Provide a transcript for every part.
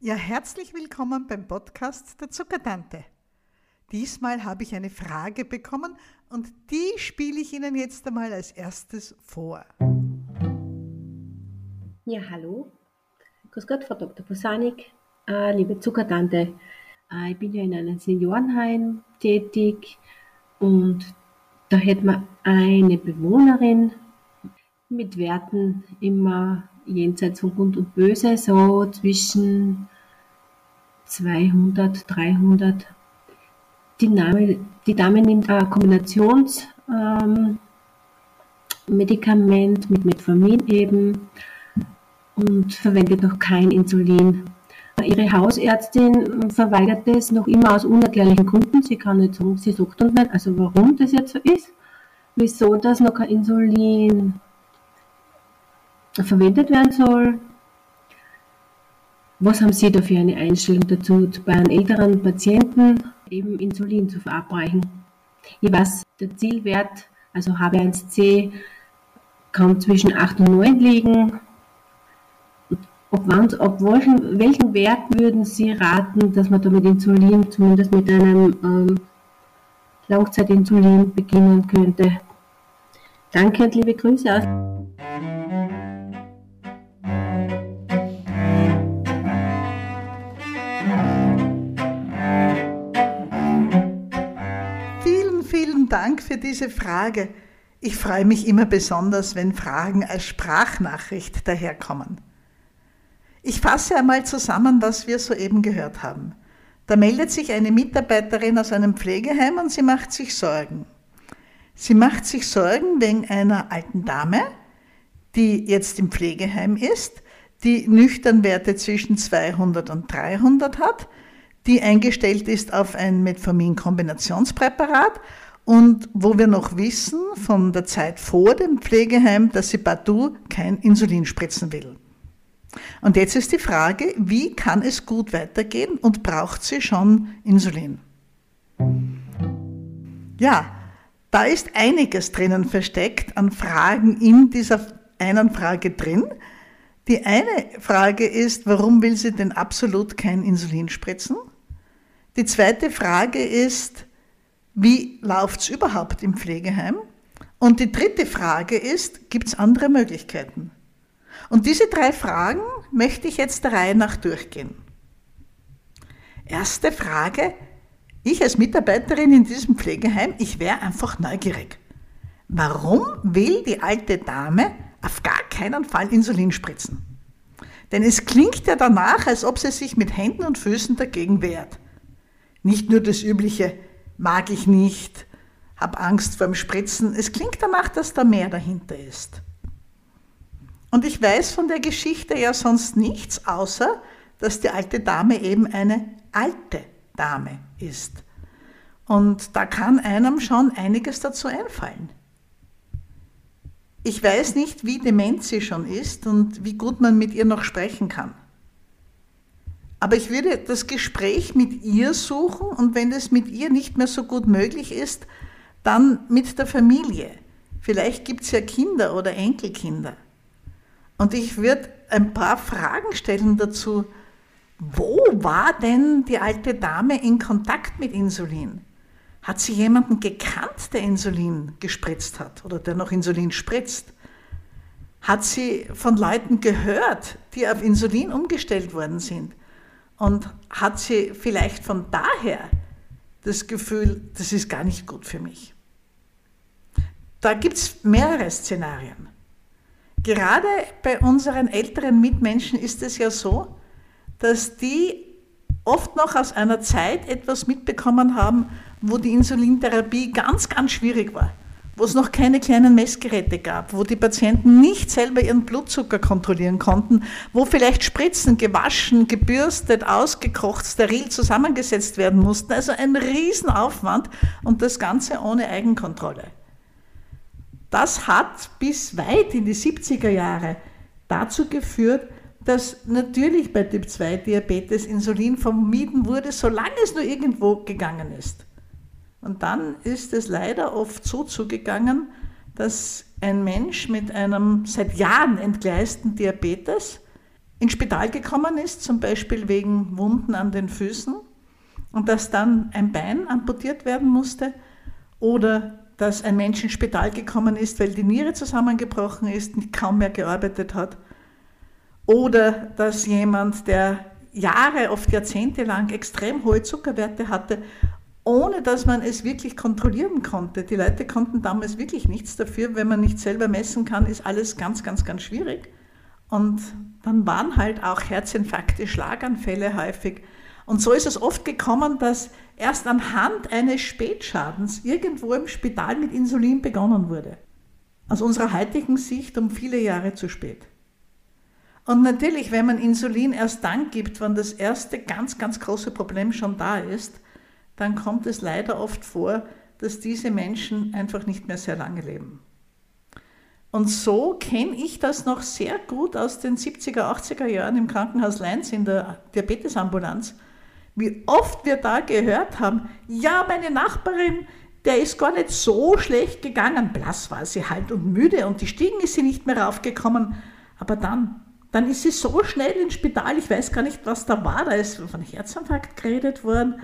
Ja, herzlich willkommen beim Podcast der Zuckertante. Diesmal habe ich eine Frage bekommen und die spiele ich Ihnen jetzt einmal als erstes vor. Ja, hallo. Grüß Gott, Frau Dr. Posanik, äh, liebe Zuckertante. Äh, ich bin ja in einem Seniorenheim tätig und da hätte man eine Bewohnerin mit Werten immer jenseits von Gut und Böse, so zwischen 200, 300. Die, Name, die Dame nimmt ein Kombinationsmedikament ähm, mit Metformin eben und verwendet noch kein Insulin. Ihre Hausärztin verweigert es noch immer aus unerklärlichen Gründen. Sie kann nicht sagen, sie sucht uns nicht, also warum das jetzt so ist, wieso das noch kein Insulin verwendet werden soll. Was haben Sie da für eine Einstellung dazu, bei einem älteren Patienten eben Insulin zu verabreichen? Ich weiß, der Zielwert, also HB1C, kann zwischen 8 und 9 liegen. Ob, wann, ob welchen, welchen Wert würden Sie raten, dass man da mit Insulin, zumindest mit einem ähm, Langzeitinsulin beginnen könnte? Danke und liebe Grüße aus. Für diese Frage. Ich freue mich immer besonders, wenn Fragen als Sprachnachricht daherkommen. Ich fasse einmal zusammen, was wir soeben gehört haben. Da meldet sich eine Mitarbeiterin aus einem Pflegeheim und sie macht sich Sorgen. Sie macht sich Sorgen wegen einer alten Dame, die jetzt im Pflegeheim ist, die nüchtern Werte zwischen 200 und 300 hat, die eingestellt ist auf ein Metformin-Kombinationspräparat und wo wir noch wissen von der Zeit vor dem Pflegeheim, dass sie partout kein Insulin spritzen will. Und jetzt ist die Frage, wie kann es gut weitergehen und braucht sie schon Insulin? Ja, da ist einiges drinnen versteckt an Fragen in dieser einen Frage drin. Die eine Frage ist, warum will sie denn absolut kein Insulin spritzen? Die zweite Frage ist, wie läuft es überhaupt im Pflegeheim? Und die dritte Frage ist, gibt es andere Möglichkeiten? Und diese drei Fragen möchte ich jetzt der Reihe nach durchgehen. Erste Frage, ich als Mitarbeiterin in diesem Pflegeheim, ich wäre einfach neugierig. Warum will die alte Dame auf gar keinen Fall Insulin spritzen? Denn es klingt ja danach, als ob sie sich mit Händen und Füßen dagegen wehrt. Nicht nur das übliche, mag ich nicht, hab Angst vorm Spritzen. Es klingt danach, dass da mehr dahinter ist. Und ich weiß von der Geschichte ja sonst nichts, außer dass die alte Dame eben eine alte Dame ist. Und da kann einem schon einiges dazu einfallen. Ich weiß nicht, wie dement sie schon ist und wie gut man mit ihr noch sprechen kann. Aber ich würde das Gespräch mit ihr suchen und wenn es mit ihr nicht mehr so gut möglich ist, dann mit der Familie. Vielleicht gibt es ja Kinder oder Enkelkinder. Und ich würde ein paar Fragen stellen dazu, wo war denn die alte Dame in Kontakt mit Insulin? Hat sie jemanden gekannt, der Insulin gespritzt hat oder der noch Insulin spritzt? Hat sie von Leuten gehört, die auf Insulin umgestellt worden sind? Und hat sie vielleicht von daher das Gefühl, das ist gar nicht gut für mich? Da gibt es mehrere Szenarien. Gerade bei unseren älteren Mitmenschen ist es ja so, dass die oft noch aus einer Zeit etwas mitbekommen haben, wo die Insulintherapie ganz, ganz schwierig war, wo es noch keine kleinen Messgeräte gab, wo die Patienten nicht selber ihren Blutzucker kontrollieren konnten, wo vielleicht Spritzen gewaschen, gebürstet, ausgekocht, steril zusammengesetzt werden mussten. Also ein Riesenaufwand und das Ganze ohne Eigenkontrolle. Das hat bis weit in die 70er Jahre dazu geführt, dass natürlich bei Typ 2 Diabetes Insulin vermieden wurde, solange es nur irgendwo gegangen ist. Und dann ist es leider oft so zugegangen, dass ein Mensch mit einem seit Jahren entgleisten Diabetes ins Spital gekommen ist, zum Beispiel wegen Wunden an den Füßen, und dass dann ein Bein amputiert werden musste, oder dass ein Mensch ins Spital gekommen ist, weil die Niere zusammengebrochen ist und kaum mehr gearbeitet hat, oder dass jemand, der Jahre, oft Jahrzehnte lang extrem hohe Zuckerwerte hatte, ohne dass man es wirklich kontrollieren konnte. Die Leute konnten damals wirklich nichts dafür. Wenn man nicht selber messen kann, ist alles ganz, ganz, ganz schwierig. Und dann waren halt auch Herzinfarkte, Schlaganfälle häufig. Und so ist es oft gekommen, dass erst anhand eines Spätschadens irgendwo im Spital mit Insulin begonnen wurde. Aus unserer heutigen Sicht um viele Jahre zu spät. Und natürlich, wenn man Insulin erst dann gibt, wenn das erste ganz, ganz große Problem schon da ist, dann kommt es leider oft vor, dass diese Menschen einfach nicht mehr sehr lange leben. Und so kenne ich das noch sehr gut aus den 70er, 80er Jahren im Krankenhaus Leins in der Diabetesambulanz, wie oft wir da gehört haben, ja, meine Nachbarin, der ist gar nicht so schlecht gegangen, blass war sie halt und müde und die Stiegen ist sie nicht mehr raufgekommen, aber dann dann ist sie so schnell ins Spital, ich weiß gar nicht, was da war, da ist von Herzinfarkt geredet worden.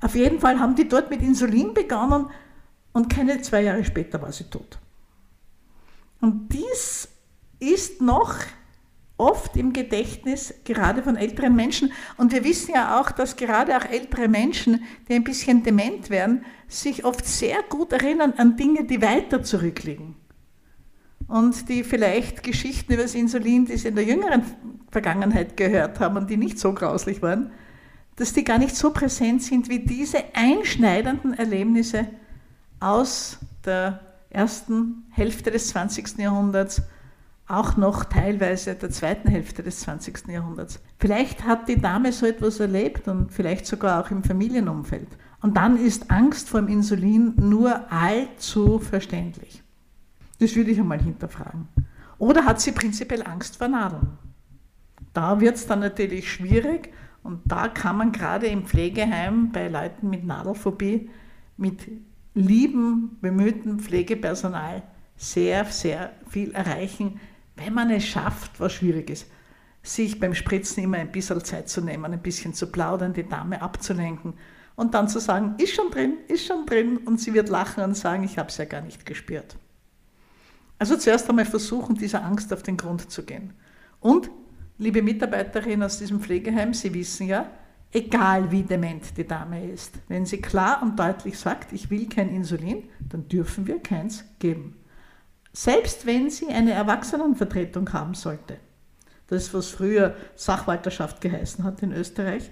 Auf jeden Fall haben die dort mit Insulin begonnen und keine zwei Jahre später war sie tot. Und dies ist noch oft im Gedächtnis gerade von älteren Menschen. Und wir wissen ja auch, dass gerade auch ältere Menschen, die ein bisschen dement werden, sich oft sehr gut erinnern an Dinge, die weiter zurückliegen und die vielleicht Geschichten über das Insulin, die sie in der jüngeren Vergangenheit gehört haben und die nicht so grauslich waren, dass die gar nicht so präsent sind wie diese einschneidenden Erlebnisse aus der ersten Hälfte des 20. Jahrhunderts, auch noch teilweise der zweiten Hälfte des 20. Jahrhunderts. Vielleicht hat die Dame so etwas erlebt und vielleicht sogar auch im Familienumfeld. Und dann ist Angst vor dem Insulin nur allzu verständlich. Das würde ich einmal hinterfragen. Oder hat sie prinzipiell Angst vor Nadeln? Da wird es dann natürlich schwierig und da kann man gerade im Pflegeheim bei Leuten mit Nadelphobie mit lieben, bemühtem Pflegepersonal sehr, sehr viel erreichen, wenn man es schafft, was schwierig ist, sich beim Spritzen immer ein bisschen Zeit zu nehmen, ein bisschen zu plaudern, die Dame abzulenken und dann zu sagen, ist schon drin, ist schon drin und sie wird lachen und sagen, ich habe es ja gar nicht gespürt. Also zuerst einmal versuchen, dieser Angst auf den Grund zu gehen. Und, liebe Mitarbeiterinnen aus diesem Pflegeheim, Sie wissen ja, egal wie dement die Dame ist, wenn sie klar und deutlich sagt, ich will kein Insulin, dann dürfen wir keins geben. Selbst wenn sie eine Erwachsenenvertretung haben sollte. Das was früher Sachwalterschaft geheißen hat in Österreich.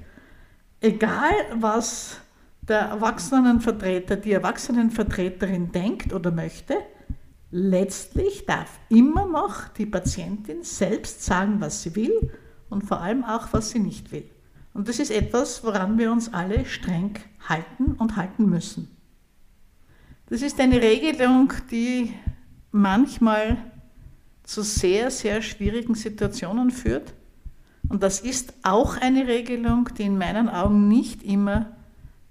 Egal, was der Erwachsenenvertreter, die Erwachsenenvertreterin denkt oder möchte, Letztlich darf immer noch die Patientin selbst sagen, was sie will und vor allem auch, was sie nicht will. Und das ist etwas, woran wir uns alle streng halten und halten müssen. Das ist eine Regelung, die manchmal zu sehr, sehr schwierigen Situationen führt. Und das ist auch eine Regelung, die in meinen Augen nicht immer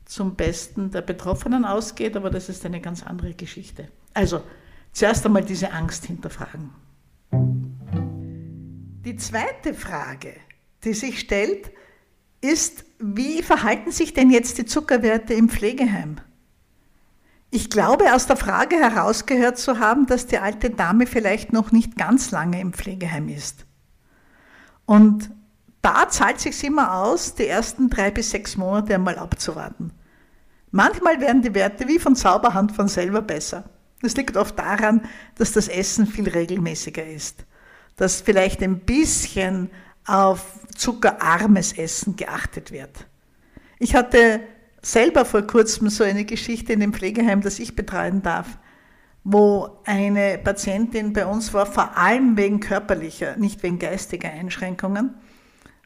zum Besten der Betroffenen ausgeht, aber das ist eine ganz andere Geschichte. Also, zuerst einmal diese Angst hinterfragen. Die zweite Frage, die sich stellt, ist, wie verhalten sich denn jetzt die Zuckerwerte im Pflegeheim? Ich glaube, aus der Frage herausgehört zu haben, dass die alte Dame vielleicht noch nicht ganz lange im Pflegeheim ist. Und da zahlt sich immer aus, die ersten drei bis sechs Monate einmal abzuwarten. Manchmal werden die Werte wie von Zauberhand von selber besser. Das liegt oft daran, dass das Essen viel regelmäßiger ist, dass vielleicht ein bisschen auf zuckerarmes Essen geachtet wird. Ich hatte selber vor kurzem so eine Geschichte in dem Pflegeheim, das ich betreuen darf, wo eine Patientin bei uns war, vor allem wegen körperlicher, nicht wegen geistiger Einschränkungen.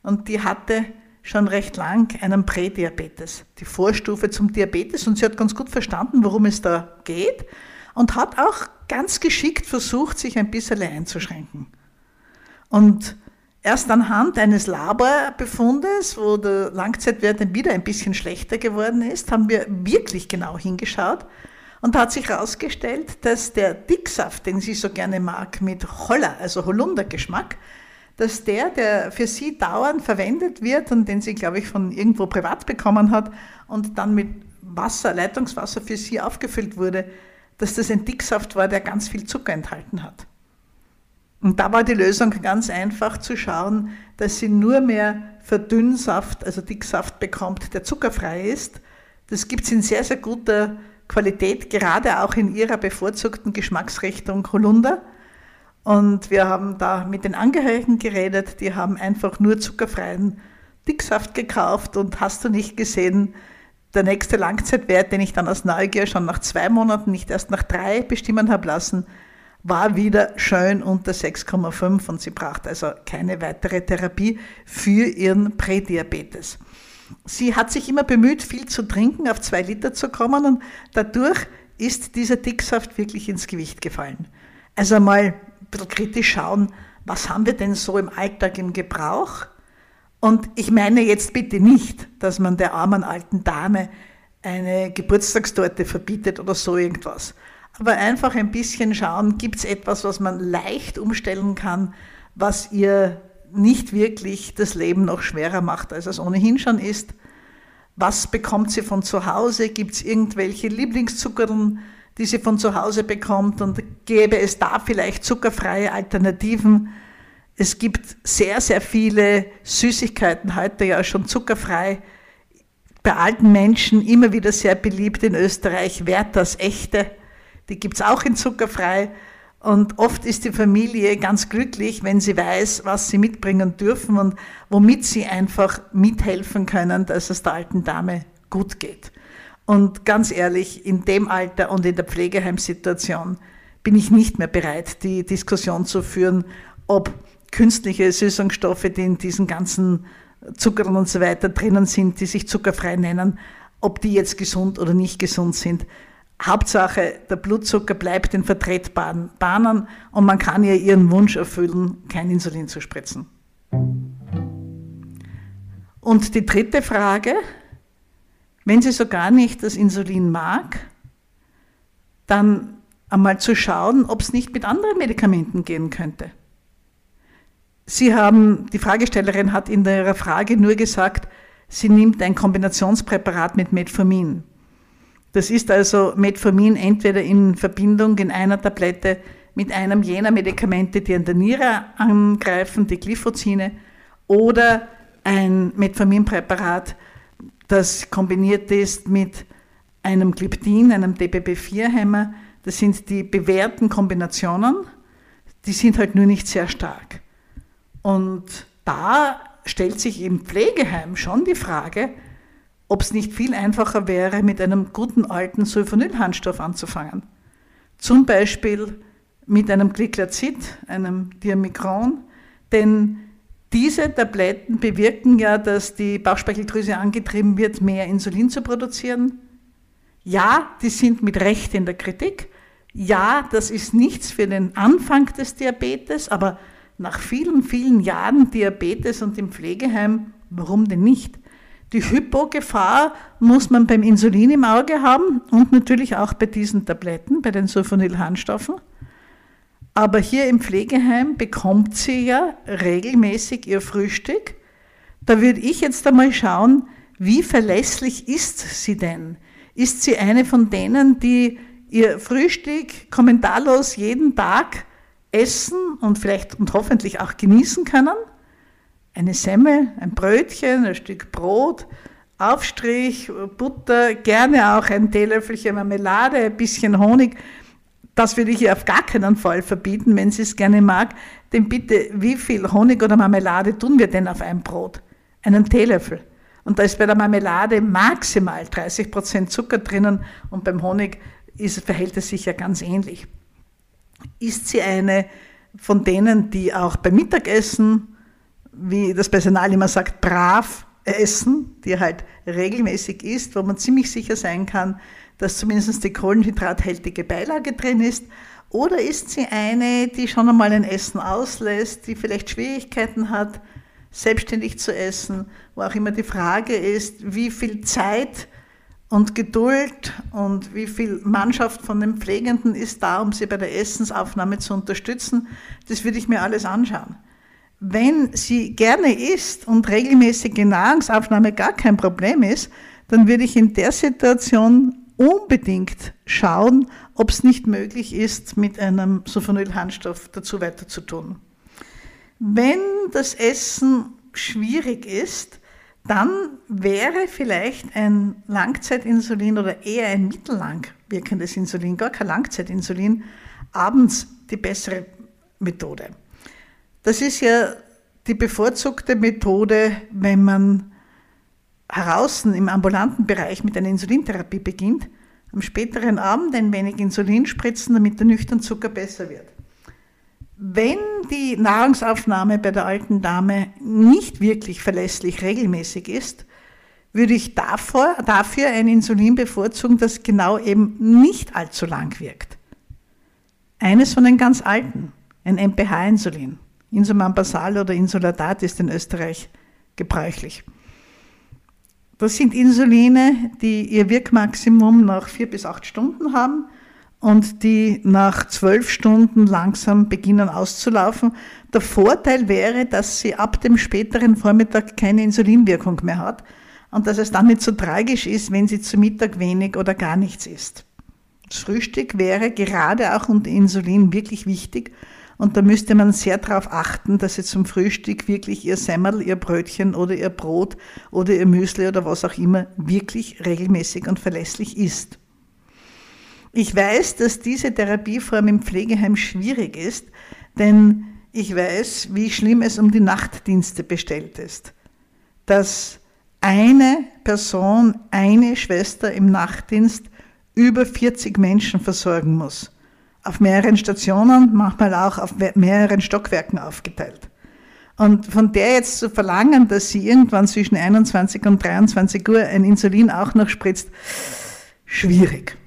Und die hatte schon recht lang einen Prädiabetes, die Vorstufe zum Diabetes. Und sie hat ganz gut verstanden, worum es da geht und hat auch ganz geschickt versucht, sich ein bisschen einzuschränken. Und erst anhand eines Laborbefundes, wo der Langzeitwert dann wieder ein bisschen schlechter geworden ist, haben wir wirklich genau hingeschaut und hat sich herausgestellt, dass der Dicksaft, den sie so gerne mag, mit Holler, also Holundergeschmack, dass der, der für sie dauernd verwendet wird und den sie, glaube ich, von irgendwo privat bekommen hat und dann mit Wasser, Leitungswasser für sie aufgefüllt wurde, dass das ein Dicksaft war, der ganz viel Zucker enthalten hat. Und da war die Lösung ganz einfach zu schauen, dass sie nur mehr Verdünnsaft, also Dicksaft bekommt, der zuckerfrei ist. Das gibt es in sehr, sehr guter Qualität, gerade auch in ihrer bevorzugten Geschmacksrichtung Holunder. Und wir haben da mit den Angehörigen geredet, die haben einfach nur zuckerfreien Dicksaft gekauft und hast du nicht gesehen, der nächste Langzeitwert, den ich dann aus Neugier schon nach zwei Monaten, nicht erst nach drei bestimmen habe lassen, war wieder schön unter 6,5 und sie braucht also keine weitere Therapie für ihren Prädiabetes. Sie hat sich immer bemüht, viel zu trinken, auf zwei Liter zu kommen und dadurch ist dieser Dicksaft wirklich ins Gewicht gefallen. Also mal ein bisschen kritisch schauen, was haben wir denn so im Alltag im Gebrauch? Und ich meine jetzt bitte nicht, dass man der armen alten Dame eine Geburtstagstorte verbietet oder so irgendwas. Aber einfach ein bisschen schauen, gibt es etwas, was man leicht umstellen kann, was ihr nicht wirklich das Leben noch schwerer macht, als es ohnehin schon ist. Was bekommt sie von zu Hause? Gibt es irgendwelche Lieblingszuckern, die sie von zu Hause bekommt und gäbe es da vielleicht zuckerfreie Alternativen. Es gibt sehr, sehr viele Süßigkeiten, heute ja schon zuckerfrei. Bei alten Menschen immer wieder sehr beliebt in Österreich, Werthers Echte, die gibt es auch in zuckerfrei. Und oft ist die Familie ganz glücklich, wenn sie weiß, was sie mitbringen dürfen und womit sie einfach mithelfen können, dass es der alten Dame gut geht. Und ganz ehrlich, in dem Alter und in der Pflegeheimsituation bin ich nicht mehr bereit, die Diskussion zu führen, ob künstliche Süßungsstoffe, die in diesen ganzen Zuckern und so weiter drinnen sind, die sich zuckerfrei nennen, ob die jetzt gesund oder nicht gesund sind. Hauptsache, der Blutzucker bleibt in vertretbaren Bahnen und man kann ihr ihren Wunsch erfüllen, kein Insulin zu spritzen. Und die dritte Frage, wenn sie so gar nicht das Insulin mag, dann einmal zu schauen, ob es nicht mit anderen Medikamenten gehen könnte. Sie haben, die Fragestellerin hat in ihrer Frage nur gesagt, sie nimmt ein Kombinationspräparat mit Metformin. Das ist also Metformin entweder in Verbindung in einer Tablette mit einem jener Medikamente, die an der Niere angreifen, die Glyphozine, oder ein Metforminpräparat, das kombiniert ist mit einem Gliptin, einem DPP-4-Hämmer. Das sind die bewährten Kombinationen, die sind halt nur nicht sehr stark. Und da stellt sich im Pflegeheim schon die Frage, ob es nicht viel einfacher wäre, mit einem guten alten Sulfonylharnstoff anzufangen. Zum Beispiel mit einem Glyclazid, einem Diamikron, denn diese Tabletten bewirken ja, dass die Bauchspeicheldrüse angetrieben wird, mehr Insulin zu produzieren. Ja, die sind mit Recht in der Kritik. Ja, das ist nichts für den Anfang des Diabetes, aber nach vielen, vielen Jahren Diabetes und im Pflegeheim, warum denn nicht? Die Hypogefahr muss man beim Insulin im Auge haben und natürlich auch bei diesen Tabletten, bei den Sulfonylharnstoffen. Aber hier im Pflegeheim bekommt sie ja regelmäßig ihr Frühstück. Da würde ich jetzt einmal schauen, wie verlässlich ist sie denn? Ist sie eine von denen, die ihr Frühstück kommentarlos jeden Tag essen und vielleicht und hoffentlich auch genießen können? Eine Semmel, ein Brötchen, ein Stück Brot, Aufstrich, Butter, gerne auch ein Teelöffelchen Marmelade, ein bisschen Honig. Das würde ich ihr auf gar keinen Fall verbieten, wenn sie es gerne mag. Denn bitte, wie viel Honig oder Marmelade tun wir denn auf ein Brot? Einen Teelöffel. Und da ist bei der Marmelade maximal 30 Prozent Zucker drinnen und beim Honig ist, verhält es sich ja ganz ähnlich. Ist sie eine von denen, die auch beim Mittagessen, wie das Personal immer sagt, brav essen, die halt regelmäßig isst, wo man ziemlich sicher sein kann, dass zumindest die kohlenhydrathaltige Beilage drin ist? Oder ist sie eine, die schon einmal ein Essen auslässt, die vielleicht Schwierigkeiten hat, selbstständig zu essen, wo auch immer die Frage ist, wie viel Zeit und Geduld und wie viel Mannschaft von den Pflegenden ist da, um sie bei der Essensaufnahme zu unterstützen, das würde ich mir alles anschauen. Wenn sie gerne isst und regelmäßige Nahrungsaufnahme gar kein Problem ist, dann würde ich in der Situation unbedingt schauen, ob es nicht möglich ist, mit einem Sulfonylharnstoff dazu weiter zu tun. Wenn das Essen schwierig ist, dann wäre vielleicht ein Langzeitinsulin oder eher ein mittellang wirkendes Insulin, gar kein Langzeitinsulin, abends die bessere Methode. Das ist ja die bevorzugte Methode, wenn man heraus im ambulanten Bereich mit einer Insulintherapie beginnt, am späteren Abend ein wenig Insulin spritzen, damit der nüchtern Zucker besser wird. Wenn die Nahrungsaufnahme bei der alten Dame nicht wirklich verlässlich regelmäßig ist, würde ich davor, dafür ein Insulin bevorzugen, das genau eben nicht allzu lang wirkt. Eines von den ganz alten, ein MPH-Insulin. Insuman Basal oder Insulatat ist in Österreich gebräuchlich. Das sind Insuline, die ihr Wirkmaximum nach vier bis acht Stunden haben und die nach zwölf Stunden langsam beginnen auszulaufen. Der Vorteil wäre, dass sie ab dem späteren Vormittag keine Insulinwirkung mehr hat und dass es dann nicht so tragisch ist, wenn sie zu Mittag wenig oder gar nichts isst. Das Frühstück wäre gerade auch unter Insulin wirklich wichtig und da müsste man sehr darauf achten, dass sie zum Frühstück wirklich ihr Semmel, ihr Brötchen oder ihr Brot oder ihr Müsli oder was auch immer wirklich regelmäßig und verlässlich isst. Ich weiß, dass diese Therapieform im Pflegeheim schwierig ist, denn ich weiß, wie schlimm es um die Nachtdienste bestellt ist. Dass eine Person, eine Schwester im Nachtdienst über 40 Menschen versorgen muss auf mehreren Stationen, manchmal auch auf mehreren Stockwerken aufgeteilt. Und von der jetzt zu verlangen, dass sie irgendwann zwischen 21 und 23 Uhr ein Insulin auch noch spritzt, schwierig.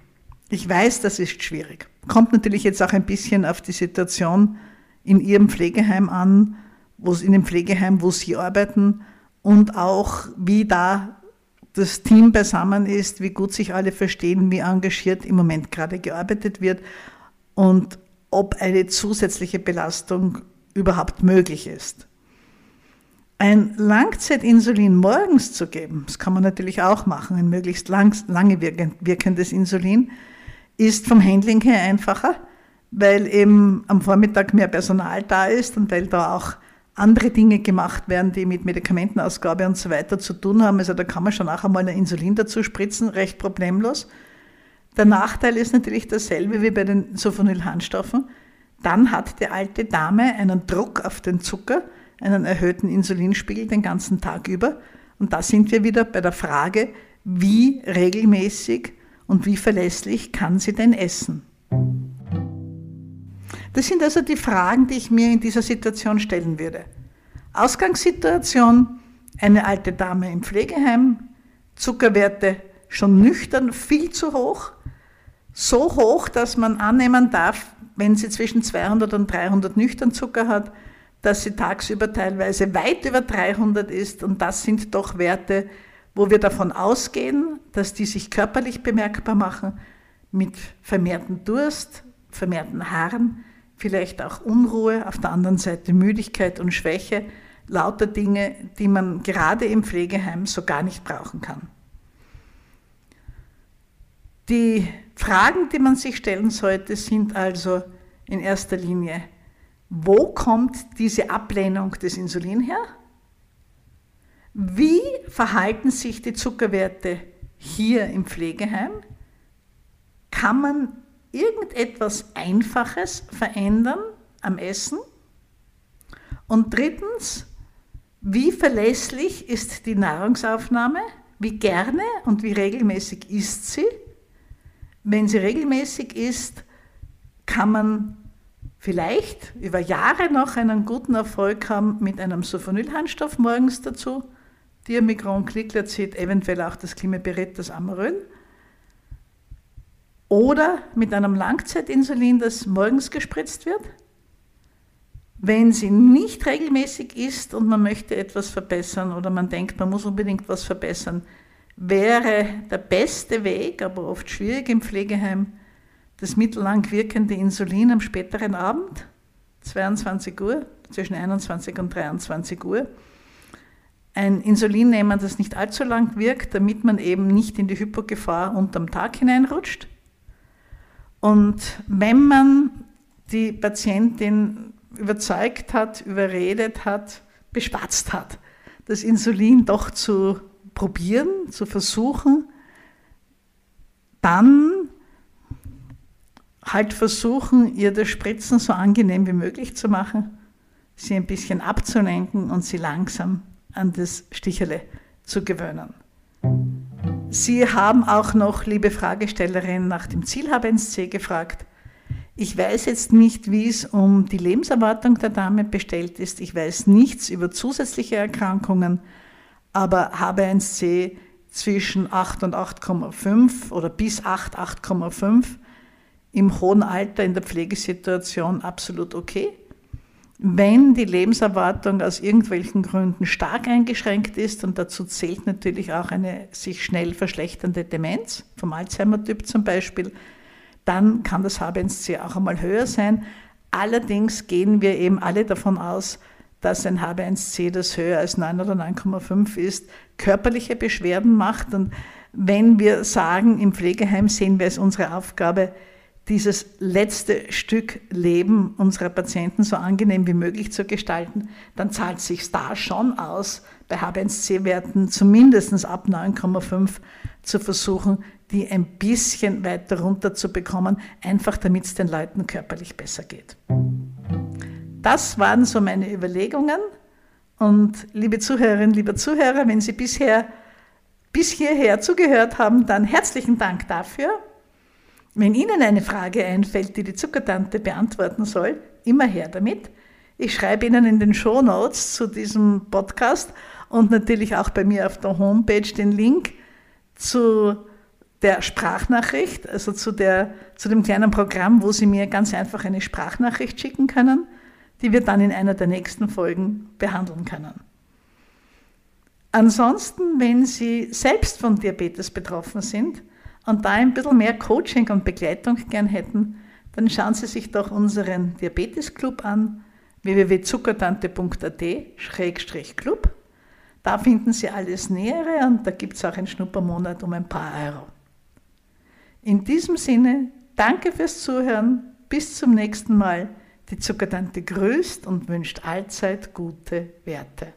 Ich weiß, das ist schwierig. Kommt natürlich jetzt auch ein bisschen auf die Situation in ihrem Pflegeheim an, wo in dem Pflegeheim, wo sie arbeiten und auch wie da das Team beisammen ist, wie gut sich alle verstehen, wie engagiert im Moment gerade gearbeitet wird und ob eine zusätzliche Belastung überhaupt möglich ist. Ein Langzeitinsulin morgens zu geben, das kann man natürlich auch machen, ein möglichst lang, lange wirkendes Insulin, ist vom Handling her einfacher, weil eben am Vormittag mehr Personal da ist und weil da auch andere Dinge gemacht werden, die mit Medikamentenausgabe und so weiter zu tun haben. Also da kann man schon auch einmal ein Insulin dazu spritzen, recht problemlos. Der Nachteil ist natürlich dasselbe wie bei den Sulfonylharnstoffen. Dann hat die alte Dame einen Druck auf den Zucker, einen erhöhten Insulinspiegel den ganzen Tag über. Und da sind wir wieder bei der Frage, wie regelmäßig und wie verlässlich kann sie denn essen? Das sind also die Fragen, die ich mir in dieser Situation stellen würde. Ausgangssituation, eine alte Dame im Pflegeheim, Zuckerwerte schon nüchtern viel zu hoch, so hoch, dass man annehmen darf, wenn sie zwischen 200 und 300 nüchtern Zucker hat, dass sie tagsüber teilweise weit über 300 ist. Und das sind doch Werte, wo wir davon ausgehen, dass die sich körperlich bemerkbar machen, mit vermehrten Durst, vermehrten Haaren, vielleicht auch Unruhe, auf der anderen Seite Müdigkeit und Schwäche, lauter Dinge, die man gerade im Pflegeheim so gar nicht brauchen kann. Die Fragen, die man sich stellen sollte, sind also in erster Linie, wo kommt diese Ablehnung des Insulin her? Wie verhalten sich die Zuckerwerte hier im Pflegeheim? Kann man irgendetwas Einfaches verändern am Essen? Und drittens, wie verlässlich ist die Nahrungsaufnahme? Wie gerne und wie regelmäßig ist sie? Wenn sie regelmäßig ist, kann man vielleicht über Jahre noch einen guten Erfolg haben mit einem Sulfonylharnstoff morgens dazu, Diamigron, Glyclazid, eventuell auch das Klimepiret, das Amaröl. Oder mit einem Langzeitinsulin, das morgens gespritzt wird. Wenn sie nicht regelmäßig ist und man möchte etwas verbessern oder man denkt, man muss unbedingt was verbessern, wäre der beste Weg, aber oft schwierig im Pflegeheim, das mittellang wirkende Insulin am späteren Abend, 22 Uhr, zwischen 21 und 23 Uhr, ein Insulin nehmen, das nicht allzu lang wirkt, damit man eben nicht in die Hypogefahr unterm Tag hineinrutscht. Und wenn man die Patientin überzeugt hat, überredet hat, bespatzt hat, das Insulin doch zu probieren, zu versuchen, dann halt versuchen, ihr das Spritzen so angenehm wie möglich zu machen, sie ein bisschen abzulenken und sie langsam an das Sticherle zu gewöhnen. Sie haben auch noch, liebe Fragestellerin, nach dem Zielhabe-NC gefragt. Ich weiß jetzt nicht, wie es um die Lebenserwartung der Dame bestellt ist. Ich weiß nichts über zusätzliche Erkrankungen, aber HB1C zwischen 8 und 8,5 oder bis 8, 8,5 im hohen Alter in der Pflegesituation absolut okay. Wenn die Lebenserwartung aus irgendwelchen Gründen stark eingeschränkt ist, und dazu zählt natürlich auch eine sich schnell verschlechternde Demenz, vom Alzheimer-Typ zum Beispiel, dann kann das HbA1c auch einmal höher sein. Allerdings gehen wir eben alle davon aus, dass ein HbA1c, das höher als 9 oder 9,5 ist, körperliche Beschwerden macht. Und wenn wir sagen, im Pflegeheim sehen wir es unsere Aufgabe, dieses letzte Stück Leben unserer Patienten so angenehm wie möglich zu gestalten, dann zahlt sich da schon aus, bei H1C-Werten zumindest ab 9,5 zu versuchen, die ein bisschen weiter runter zu bekommen, einfach damit es den Leuten körperlich besser geht. Das waren so meine Überlegungen. Und liebe Zuhörerinnen, lieber Zuhörer, wenn Sie bisher bis hierher zugehört haben, dann herzlichen Dank dafür. Wenn Ihnen eine Frage einfällt, die die Zuckertante beantworten soll, immer her damit. Ich schreibe Ihnen in den Show Notes zu diesem Podcast und natürlich auch bei mir auf der Homepage den Link zu der Sprachnachricht, also zu, der, zu dem kleinen Programm, wo Sie mir ganz einfach eine Sprachnachricht schicken können, die wir dann in einer der nächsten Folgen behandeln können. Ansonsten, wenn Sie selbst von Diabetes betroffen sind, und da ein bisschen mehr Coaching und Begleitung gern hätten, dann schauen Sie sich doch unseren Diabetes-Club an, www.zuckertante.at-club. Da finden Sie alles Nähere und da gibt es auch einen Schnuppermonat um ein paar Euro. In diesem Sinne, danke fürs Zuhören, bis zum nächsten Mal. Die Zuckertante grüßt und wünscht allzeit gute Werte.